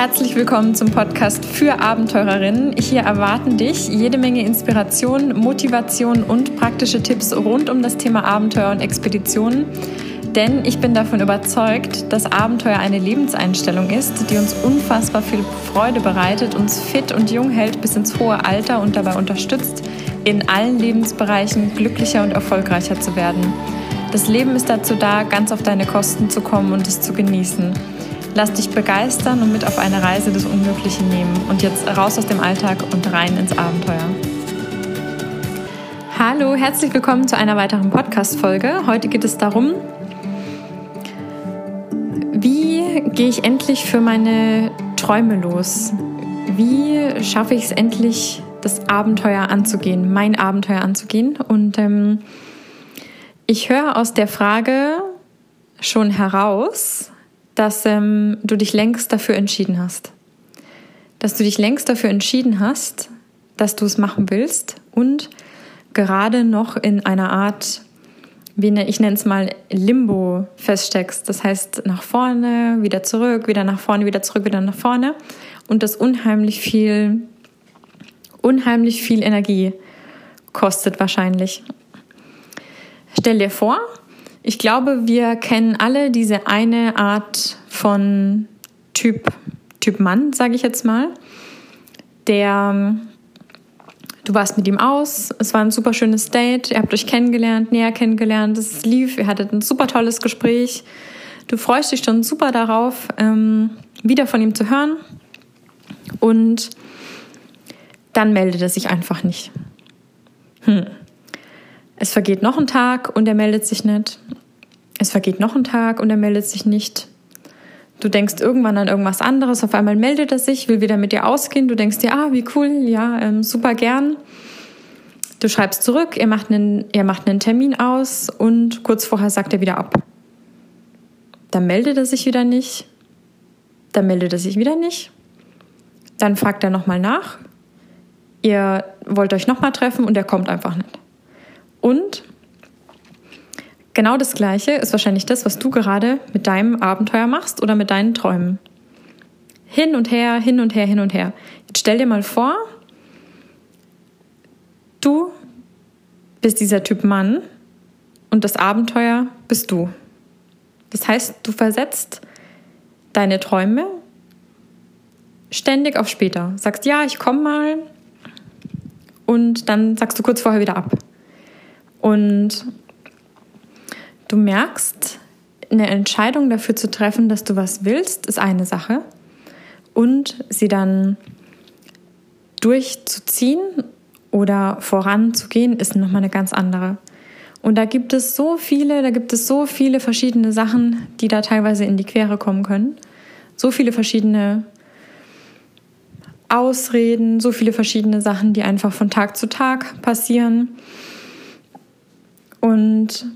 Herzlich willkommen zum Podcast für Abenteurerinnen. Hier erwarten dich jede Menge Inspiration, Motivation und praktische Tipps rund um das Thema Abenteuer und Expeditionen. Denn ich bin davon überzeugt, dass Abenteuer eine Lebenseinstellung ist, die uns unfassbar viel Freude bereitet, uns fit und jung hält bis ins hohe Alter und dabei unterstützt, in allen Lebensbereichen glücklicher und erfolgreicher zu werden. Das Leben ist dazu da, ganz auf deine Kosten zu kommen und es zu genießen. Lass dich begeistern und mit auf eine Reise des Unmöglichen nehmen. Und jetzt raus aus dem Alltag und rein ins Abenteuer. Hallo, herzlich willkommen zu einer weiteren Podcast-Folge. Heute geht es darum, wie gehe ich endlich für meine Träume los? Wie schaffe ich es endlich, das Abenteuer anzugehen, mein Abenteuer anzugehen? Und ähm, ich höre aus der Frage schon heraus, dass ähm, du dich längst dafür entschieden hast. Dass du dich längst dafür entschieden hast, dass du es machen willst und gerade noch in einer Art, wie ne, ich nenne es mal Limbo feststeckst. Das heißt, nach vorne, wieder zurück, wieder nach vorne, wieder zurück, wieder nach vorne. Und das unheimlich viel, unheimlich viel Energie kostet wahrscheinlich. Stell dir vor, ich glaube, wir kennen alle diese eine Art von Typ, typ Mann, sage ich jetzt mal, der du warst mit ihm aus, es war ein super schönes Date, ihr habt euch kennengelernt, näher kennengelernt, es lief, ihr hattet ein super tolles Gespräch, du freust dich schon super darauf, ähm, wieder von ihm zu hören und dann meldet er sich einfach nicht. Hm. Es vergeht noch ein Tag und er meldet sich nicht. Es vergeht noch ein Tag und er meldet sich nicht. Du denkst irgendwann an irgendwas anderes, auf einmal meldet er sich, will wieder mit dir ausgehen. Du denkst dir, ah, wie cool, ja, ähm, super gern. Du schreibst zurück, er macht, einen, er macht einen Termin aus und kurz vorher sagt er wieder ab. Dann meldet er sich wieder nicht. Dann meldet er sich wieder nicht. Dann fragt er nochmal nach. Ihr wollt euch nochmal treffen und er kommt einfach nicht. Und genau das Gleiche ist wahrscheinlich das, was du gerade mit deinem Abenteuer machst oder mit deinen Träumen. Hin und her, hin und her, hin und her. Jetzt stell dir mal vor, du bist dieser Typ Mann und das Abenteuer bist du. Das heißt, du versetzt deine Träume ständig auf später. Sagst, ja, ich komme mal und dann sagst du kurz vorher wieder ab. Und du merkst, eine Entscheidung dafür zu treffen, dass du was willst, ist eine Sache. Und sie dann durchzuziehen oder voranzugehen, ist nochmal eine ganz andere. Und da gibt es so viele, da gibt es so viele verschiedene Sachen, die da teilweise in die Quere kommen können. So viele verschiedene Ausreden, so viele verschiedene Sachen, die einfach von Tag zu Tag passieren. Und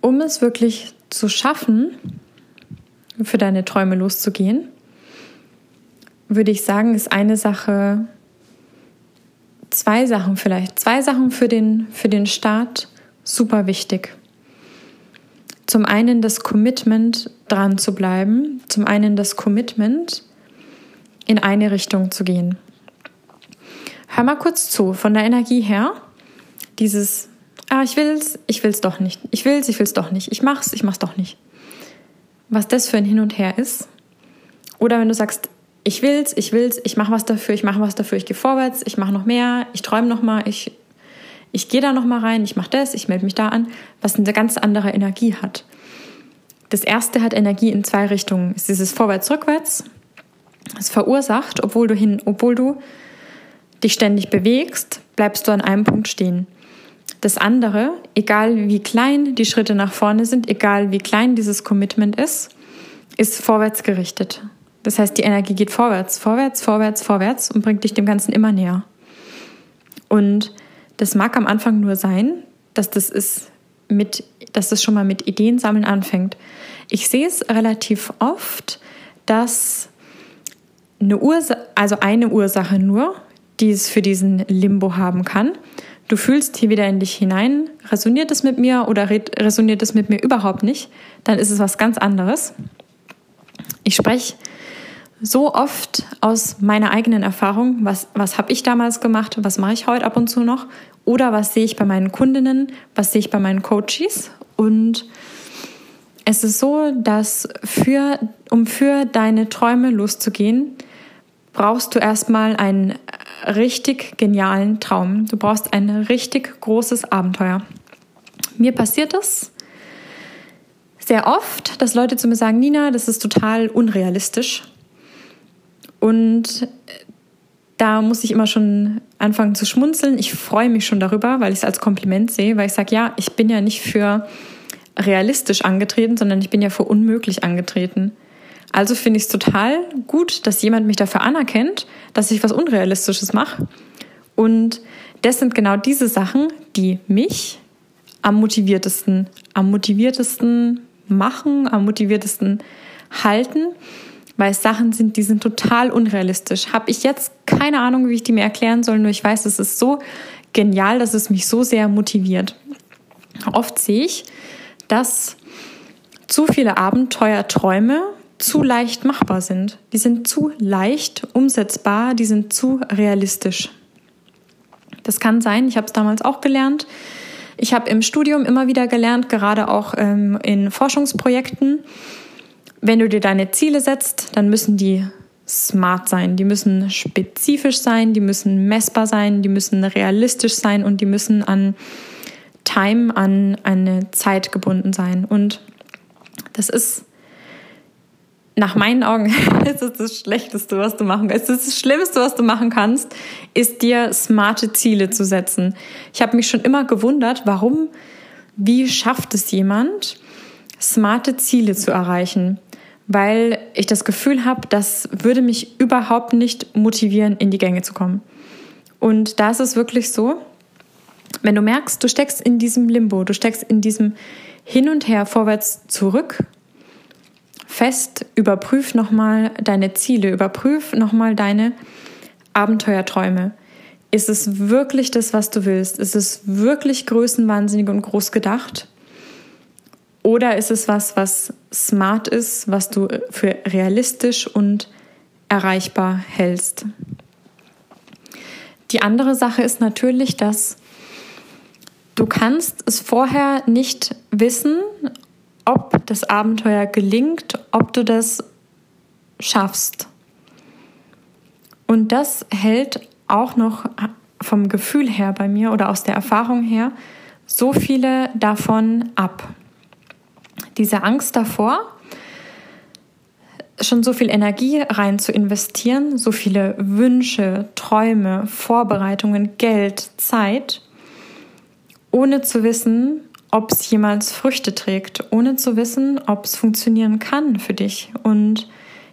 um es wirklich zu schaffen, für deine Träume loszugehen, würde ich sagen, ist eine Sache, zwei Sachen vielleicht, zwei Sachen für den, für den Start super wichtig. Zum einen das Commitment, dran zu bleiben. Zum einen das Commitment, in eine Richtung zu gehen. Hör mal kurz zu, von der Energie her, dieses, ah, ich will's, ich will's doch nicht, ich will's, ich will's doch nicht, ich mach's, ich mach's doch nicht. Was das für ein Hin und Her ist. Oder wenn du sagst, ich will's, ich will's, ich mache was dafür, ich mache was dafür, ich gehe vorwärts, ich mache noch mehr, ich träume noch mal, ich, ich gehe da noch mal rein, ich mache das, ich melde mich da an, was eine ganz andere Energie hat. Das erste hat Energie in zwei Richtungen. Es ist dieses Vorwärts-Rückwärts. Es verursacht, obwohl du hin, obwohl du dich ständig bewegst, bleibst du an einem Punkt stehen. Das andere, egal wie klein die Schritte nach vorne sind, egal wie klein dieses Commitment ist, ist vorwärts gerichtet. Das heißt, die Energie geht vorwärts, vorwärts, vorwärts, vorwärts und bringt dich dem Ganzen immer näher. Und das mag am Anfang nur sein, dass das ist mit, dass das schon mal mit Ideen sammeln anfängt. Ich sehe es relativ oft, dass eine Ursache, also eine Ursache nur die es für diesen Limbo haben kann. Du fühlst hier wieder in dich hinein, resoniert es mit mir oder resoniert es mit mir überhaupt nicht, dann ist es was ganz anderes. Ich spreche so oft aus meiner eigenen Erfahrung, was, was habe ich damals gemacht, was mache ich heute ab und zu noch? Oder was sehe ich bei meinen Kundinnen, was sehe ich bei meinen Coaches? Und es ist so, dass für, um für deine Träume loszugehen, brauchst du erstmal einen richtig genialen Traum. Du brauchst ein richtig großes Abenteuer. Mir passiert es sehr oft, dass Leute zu mir sagen, Nina, das ist total unrealistisch. Und da muss ich immer schon anfangen zu schmunzeln. Ich freue mich schon darüber, weil ich es als Kompliment sehe, weil ich sage, ja, ich bin ja nicht für realistisch angetreten, sondern ich bin ja für unmöglich angetreten. Also finde ich es total gut, dass jemand mich dafür anerkennt, dass ich was Unrealistisches mache. Und das sind genau diese Sachen, die mich am motiviertesten, am motiviertesten machen, am motiviertesten halten, weil es Sachen sind, die sind total unrealistisch. Habe ich jetzt keine Ahnung, wie ich die mir erklären soll, nur ich weiß, es ist so genial, dass es mich so sehr motiviert. Oft sehe ich, dass zu viele Abenteuerträume zu leicht machbar sind. Die sind zu leicht umsetzbar, die sind zu realistisch. Das kann sein, ich habe es damals auch gelernt. Ich habe im Studium immer wieder gelernt, gerade auch ähm, in Forschungsprojekten, wenn du dir deine Ziele setzt, dann müssen die smart sein, die müssen spezifisch sein, die müssen messbar sein, die müssen realistisch sein und die müssen an Time, an eine Zeit gebunden sein. Und das ist nach meinen Augen ist es das Schlechteste, was du machen kannst. Ist das Schlimmste, was du machen kannst, ist dir smarte Ziele zu setzen. Ich habe mich schon immer gewundert, warum, wie schafft es jemand, smarte Ziele zu erreichen? Weil ich das Gefühl habe, das würde mich überhaupt nicht motivieren, in die Gänge zu kommen. Und da ist es wirklich so, wenn du merkst, du steckst in diesem Limbo, du steckst in diesem Hin und Her, vorwärts, zurück, fest, überprüf nochmal deine Ziele, überprüf nochmal deine Abenteuerträume. Ist es wirklich das, was du willst? Ist es wirklich größenwahnsinnig und groß gedacht? Oder ist es was, was smart ist, was du für realistisch und erreichbar hältst? Die andere Sache ist natürlich, dass Du kannst es vorher nicht wissen, ob das Abenteuer gelingt, ob du das schaffst. Und das hält auch noch vom Gefühl her bei mir oder aus der Erfahrung her so viele davon ab. Diese Angst davor, schon so viel Energie rein zu investieren, so viele Wünsche, Träume, Vorbereitungen, Geld, Zeit ohne zu wissen, ob es jemals Früchte trägt, ohne zu wissen, ob es funktionieren kann für dich. Und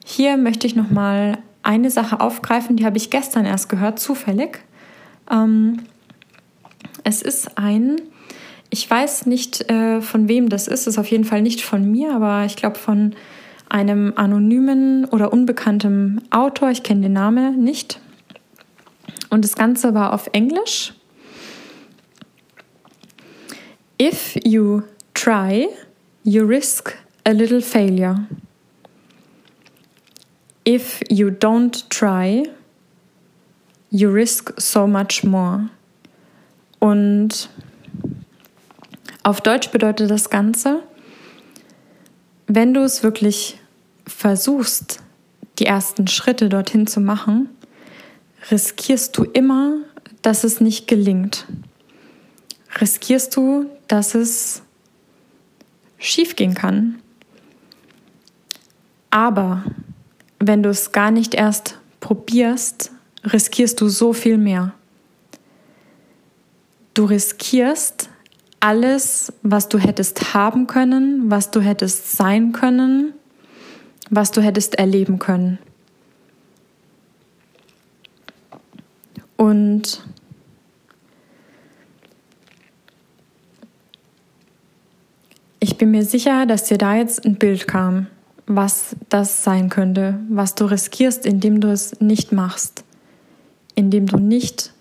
hier möchte ich noch mal eine Sache aufgreifen, die habe ich gestern erst gehört, zufällig. Ähm, es ist ein, ich weiß nicht, äh, von wem das ist, ist auf jeden Fall nicht von mir, aber ich glaube von einem anonymen oder unbekanntem Autor, ich kenne den Namen nicht. Und das Ganze war auf Englisch If you try, you risk a little failure. If you don't try, you risk so much more. Und auf Deutsch bedeutet das Ganze, wenn du es wirklich versuchst, die ersten Schritte dorthin zu machen, riskierst du immer, dass es nicht gelingt riskierst du, dass es schiefgehen kann. Aber wenn du es gar nicht erst probierst, riskierst du so viel mehr. Du riskierst alles, was du hättest haben können, was du hättest sein können, was du hättest erleben können. Und Ich bin mir sicher, dass dir da jetzt ein Bild kam, was das sein könnte, was du riskierst, indem du es nicht machst, indem du nicht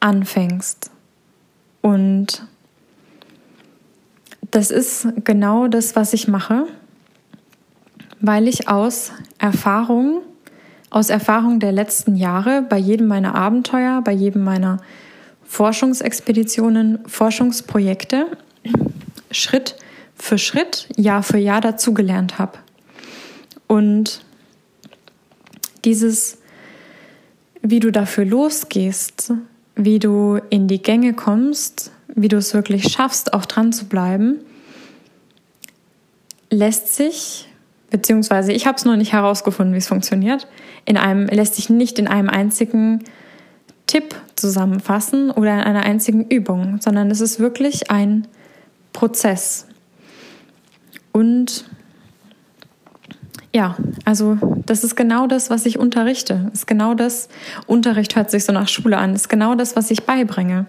anfängst. Und das ist genau das, was ich mache, weil ich aus Erfahrung, aus Erfahrung der letzten Jahre bei jedem meiner Abenteuer, bei jedem meiner Forschungsexpeditionen, Forschungsprojekte Schritt für Schritt, Jahr für Jahr dazugelernt habe. Und dieses, wie du dafür losgehst, wie du in die Gänge kommst, wie du es wirklich schaffst, auch dran zu bleiben, lässt sich, beziehungsweise ich habe es noch nicht herausgefunden, wie es funktioniert, in einem, lässt sich nicht in einem einzigen Tipp zusammenfassen oder in einer einzigen Übung, sondern es ist wirklich ein Prozess. Und ja, also das ist genau das, was ich unterrichte. Ist genau das, Unterricht hört sich so nach Schule an, ist genau das, was ich beibringe.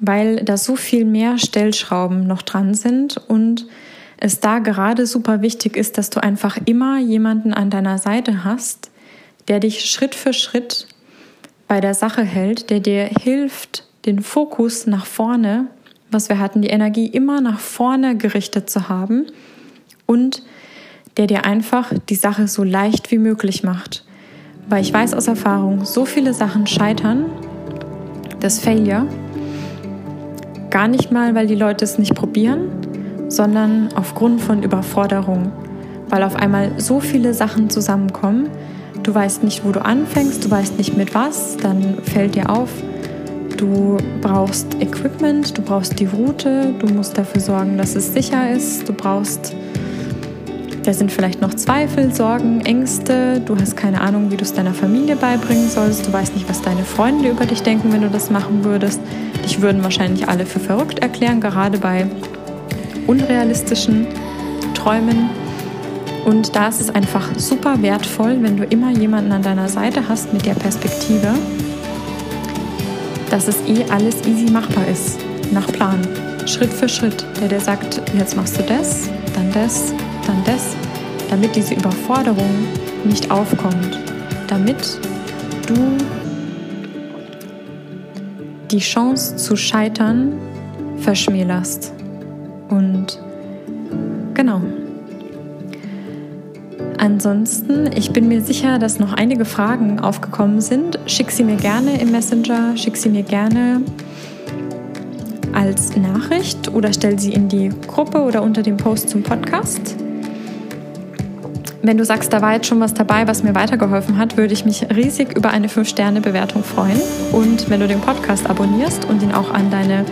Weil da so viel mehr Stellschrauben noch dran sind und es da gerade super wichtig ist, dass du einfach immer jemanden an deiner Seite hast, der dich Schritt für Schritt bei der Sache hält, der dir hilft, den Fokus nach vorne, was wir hatten, die Energie immer nach vorne gerichtet zu haben und der dir einfach die Sache so leicht wie möglich macht. Weil ich weiß aus Erfahrung, so viele Sachen scheitern, das Failure, gar nicht mal, weil die Leute es nicht probieren, sondern aufgrund von Überforderung, weil auf einmal so viele Sachen zusammenkommen, du weißt nicht, wo du anfängst, du weißt nicht mit was, dann fällt dir auf, du brauchst Equipment, du brauchst die Route, du musst dafür sorgen, dass es sicher ist, du brauchst, da sind vielleicht noch Zweifel, Sorgen, Ängste, du hast keine Ahnung, wie du es deiner Familie beibringen sollst, du weißt nicht, was deine Freunde über dich denken, wenn du das machen würdest. Dich würden wahrscheinlich alle für verrückt erklären, gerade bei unrealistischen Träumen. Und da ist es einfach super wertvoll, wenn du immer jemanden an deiner Seite hast mit der Perspektive, dass es eh alles easy machbar ist, nach Plan, Schritt für Schritt, der dir sagt, jetzt machst du das, dann das, dann das, damit diese Überforderung nicht aufkommt, damit du die Chance zu scheitern verschmälerst. Und genau, Ansonsten, ich bin mir sicher, dass noch einige Fragen aufgekommen sind. Schick sie mir gerne im Messenger, schick sie mir gerne als Nachricht oder stell sie in die Gruppe oder unter dem Post zum Podcast. Wenn du sagst, da war jetzt schon was dabei, was mir weitergeholfen hat, würde ich mich riesig über eine 5-Sterne-Bewertung freuen. Und wenn du den Podcast abonnierst und ihn auch an deine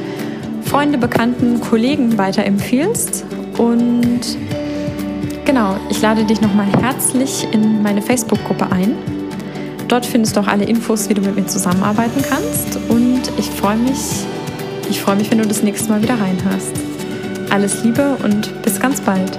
Freunde, Bekannten, Kollegen weiterempfiehlst. Und Genau, ich lade dich nochmal herzlich in meine Facebook-Gruppe ein. Dort findest du auch alle Infos, wie du mit mir zusammenarbeiten kannst. Und ich freue mich, ich freue mich, wenn du das nächste Mal wieder reinhörst. Alles Liebe und bis ganz bald.